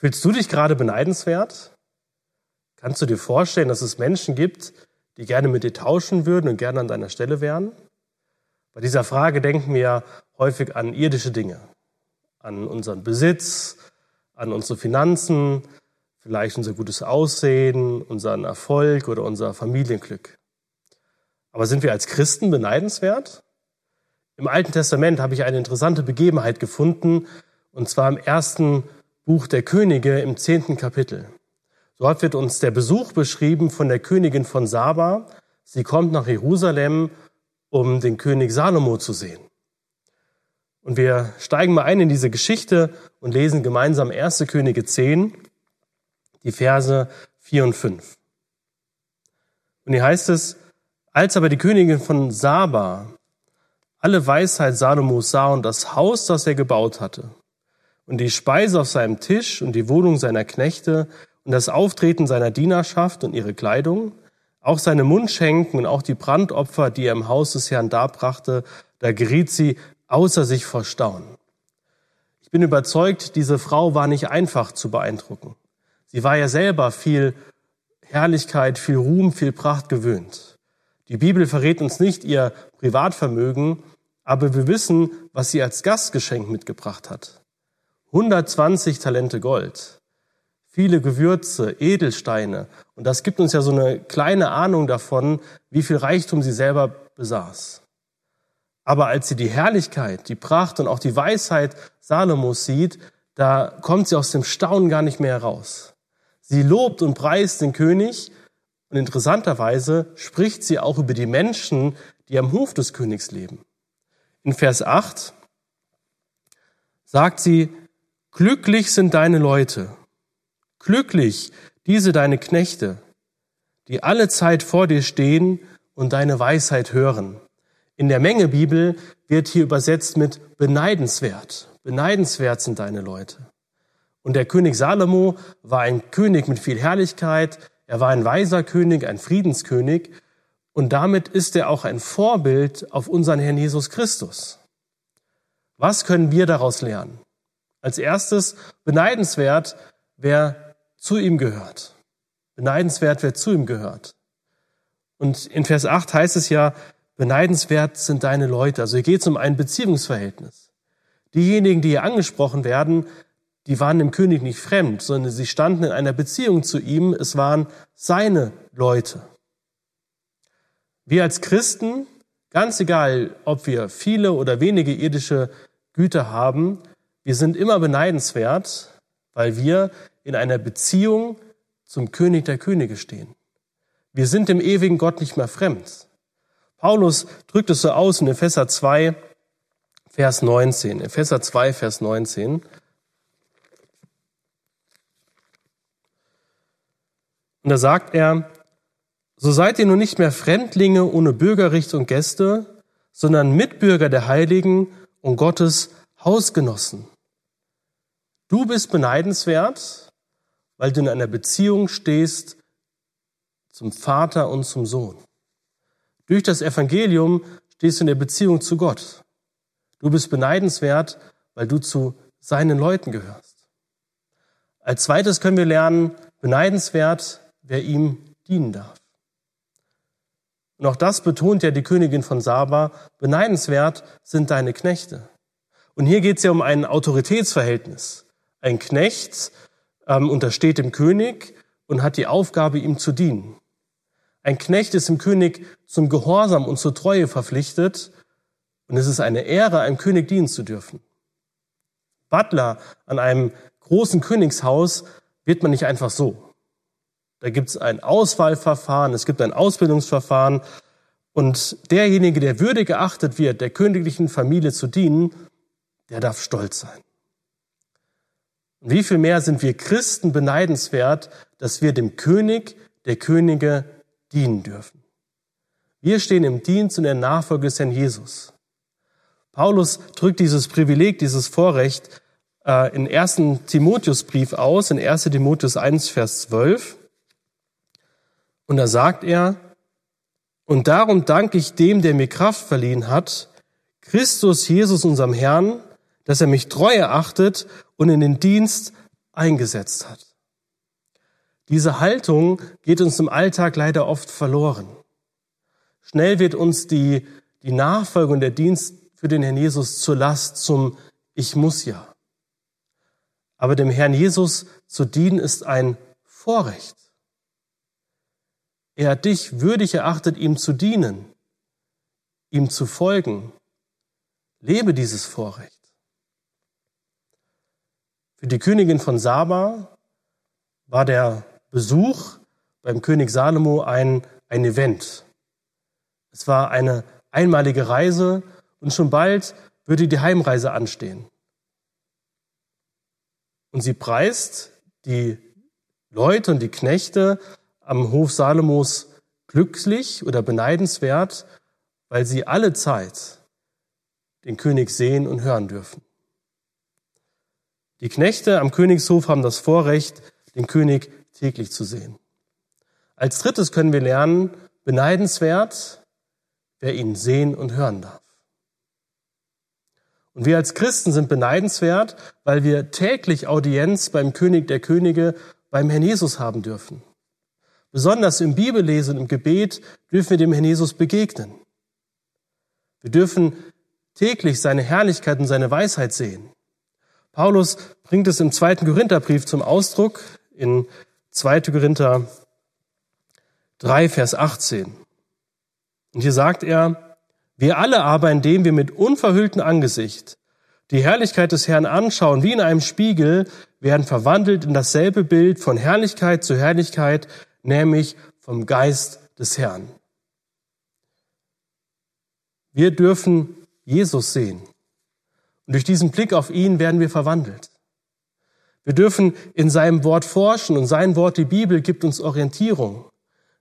Fühlst du dich gerade beneidenswert? Kannst du dir vorstellen, dass es Menschen gibt, die gerne mit dir tauschen würden und gerne an deiner Stelle wären? Bei dieser Frage denken wir häufig an irdische Dinge, an unseren Besitz, an unsere Finanzen, vielleicht unser gutes Aussehen, unseren Erfolg oder unser Familienglück. Aber sind wir als Christen beneidenswert? Im Alten Testament habe ich eine interessante Begebenheit gefunden, und zwar im ersten Buch der Könige im zehnten Kapitel. Dort wird uns der Besuch beschrieben von der Königin von Saba. Sie kommt nach Jerusalem, um den König Salomo zu sehen. Und wir steigen mal ein in diese Geschichte und lesen gemeinsam 1. Könige 10, die Verse 4 und 5. Und hier heißt es, als aber die Königin von Saba alle Weisheit Salomos sah und das Haus, das er gebaut hatte, und die Speise auf seinem Tisch und die Wohnung seiner Knechte und das Auftreten seiner Dienerschaft und ihre Kleidung, auch seine Mundschenken und auch die Brandopfer, die er im Haus des Herrn darbrachte, da geriet sie außer sich vor Staunen. Ich bin überzeugt, diese Frau war nicht einfach zu beeindrucken. Sie war ja selber viel Herrlichkeit, viel Ruhm, viel Pracht gewöhnt. Die Bibel verrät uns nicht ihr Privatvermögen, aber wir wissen, was sie als Gastgeschenk mitgebracht hat. 120 Talente Gold, viele Gewürze, Edelsteine. Und das gibt uns ja so eine kleine Ahnung davon, wie viel Reichtum sie selber besaß. Aber als sie die Herrlichkeit, die Pracht und auch die Weisheit Salomos sieht, da kommt sie aus dem Staunen gar nicht mehr heraus. Sie lobt und preist den König und interessanterweise spricht sie auch über die Menschen, die am Hof des Königs leben. In Vers 8 sagt sie, glücklich sind deine Leute, glücklich diese deine Knechte, die alle Zeit vor dir stehen und deine Weisheit hören. In der Menge Bibel wird hier übersetzt mit beneidenswert. Beneidenswert sind deine Leute. Und der König Salomo war ein König mit viel Herrlichkeit, er war ein weiser König, ein Friedenskönig und damit ist er auch ein Vorbild auf unseren Herrn Jesus Christus. Was können wir daraus lernen? Als erstes beneidenswert, wer zu ihm gehört. Beneidenswert, wer zu ihm gehört. Und in Vers 8 heißt es ja, beneidenswert sind deine Leute. Also hier geht es um ein Beziehungsverhältnis. Diejenigen, die hier angesprochen werden, die waren dem König nicht fremd, sondern sie standen in einer Beziehung zu ihm. Es waren seine Leute. Wir als Christen, ganz egal, ob wir viele oder wenige irdische Güter haben, wir sind immer beneidenswert, weil wir in einer Beziehung zum König der Könige stehen. Wir sind dem ewigen Gott nicht mehr fremd. Paulus drückt es so aus in Epheser 2, Vers 19. Epheser 2, Vers 19. Und da sagt er, so seid ihr nun nicht mehr Fremdlinge ohne Bürgerrecht und Gäste, sondern Mitbürger der Heiligen und Gottes Hausgenossen. Du bist beneidenswert, weil du in einer Beziehung stehst zum Vater und zum Sohn. Durch das Evangelium stehst du in der Beziehung zu Gott. Du bist beneidenswert, weil du zu seinen Leuten gehörst. Als zweites können wir lernen, beneidenswert, wer ihm dienen darf. Und auch das betont ja die Königin von Saba, beneidenswert sind deine Knechte. Und hier geht es ja um ein Autoritätsverhältnis. Ein Knecht ähm, untersteht dem König und hat die Aufgabe, ihm zu dienen. Ein Knecht ist dem König zum Gehorsam und zur Treue verpflichtet und es ist eine Ehre, einem König dienen zu dürfen. Butler an einem großen Königshaus wird man nicht einfach so. Da gibt es ein Auswahlverfahren, es gibt ein Ausbildungsverfahren. Und derjenige, der würdig geachtet wird, der königlichen Familie zu dienen, der darf stolz sein. Und wie viel mehr sind wir Christen beneidenswert, dass wir dem König der Könige dienen dürfen. Wir stehen im Dienst und der Nachfolge des Herrn Jesus. Paulus drückt dieses Privileg, dieses Vorrecht äh, in 1. Timotheusbrief aus, in 1. Timotheus 1, Vers 12. Und da sagt er, und darum danke ich dem, der mir Kraft verliehen hat, Christus Jesus, unserem Herrn, dass er mich treu erachtet und in den Dienst eingesetzt hat. Diese Haltung geht uns im Alltag leider oft verloren. Schnell wird uns die, die Nachfolge und der Dienst für den Herrn Jesus zur Last, zum Ich muss ja. Aber dem Herrn Jesus zu dienen ist ein Vorrecht. Er hat dich würdig erachtet, ihm zu dienen, ihm zu folgen. Lebe dieses Vorrecht. Für die Königin von Saba war der Besuch beim König Salomo ein, ein Event. Es war eine einmalige Reise und schon bald würde die Heimreise anstehen. Und sie preist die Leute und die Knechte am Hof Salomos glücklich oder beneidenswert, weil sie alle Zeit den König sehen und hören dürfen. Die Knechte am Königshof haben das Vorrecht, den König täglich zu sehen. Als drittes können wir lernen, beneidenswert, wer ihn sehen und hören darf. Und wir als Christen sind beneidenswert, weil wir täglich Audienz beim König der Könige, beim Herrn Jesus haben dürfen. Besonders im Bibellesen, im Gebet dürfen wir dem Herrn Jesus begegnen. Wir dürfen täglich seine Herrlichkeit und seine Weisheit sehen. Paulus bringt es im zweiten Korintherbrief zum Ausdruck in 2. Korinther 3, Vers 18. Und hier sagt er, wir alle aber, indem wir mit unverhülltem Angesicht die Herrlichkeit des Herrn anschauen, wie in einem Spiegel, werden verwandelt in dasselbe Bild von Herrlichkeit zu Herrlichkeit, nämlich vom Geist des Herrn. Wir dürfen Jesus sehen. Und durch diesen Blick auf ihn werden wir verwandelt. Wir dürfen in seinem Wort forschen und sein Wort, die Bibel, gibt uns Orientierung.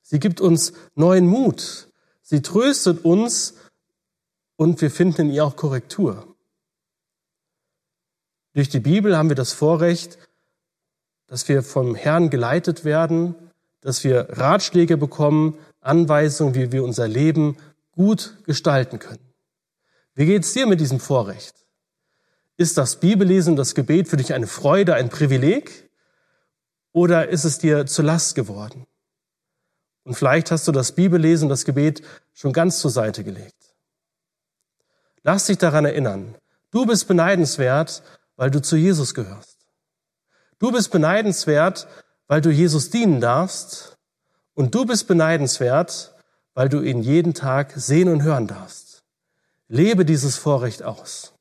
Sie gibt uns neuen Mut. Sie tröstet uns und wir finden in ihr auch Korrektur. Durch die Bibel haben wir das Vorrecht, dass wir vom Herrn geleitet werden, dass wir Ratschläge bekommen, Anweisungen, wie wir unser Leben gut gestalten können. Wie geht's dir mit diesem Vorrecht? Ist das Bibellesen, das Gebet für dich eine Freude, ein Privileg? Oder ist es dir zur Last geworden? Und vielleicht hast du das Bibellesen, das Gebet schon ganz zur Seite gelegt. Lass dich daran erinnern, du bist beneidenswert, weil du zu Jesus gehörst. Du bist beneidenswert, weil du Jesus dienen darfst. Und du bist beneidenswert, weil du ihn jeden Tag sehen und hören darfst. Lebe dieses Vorrecht aus.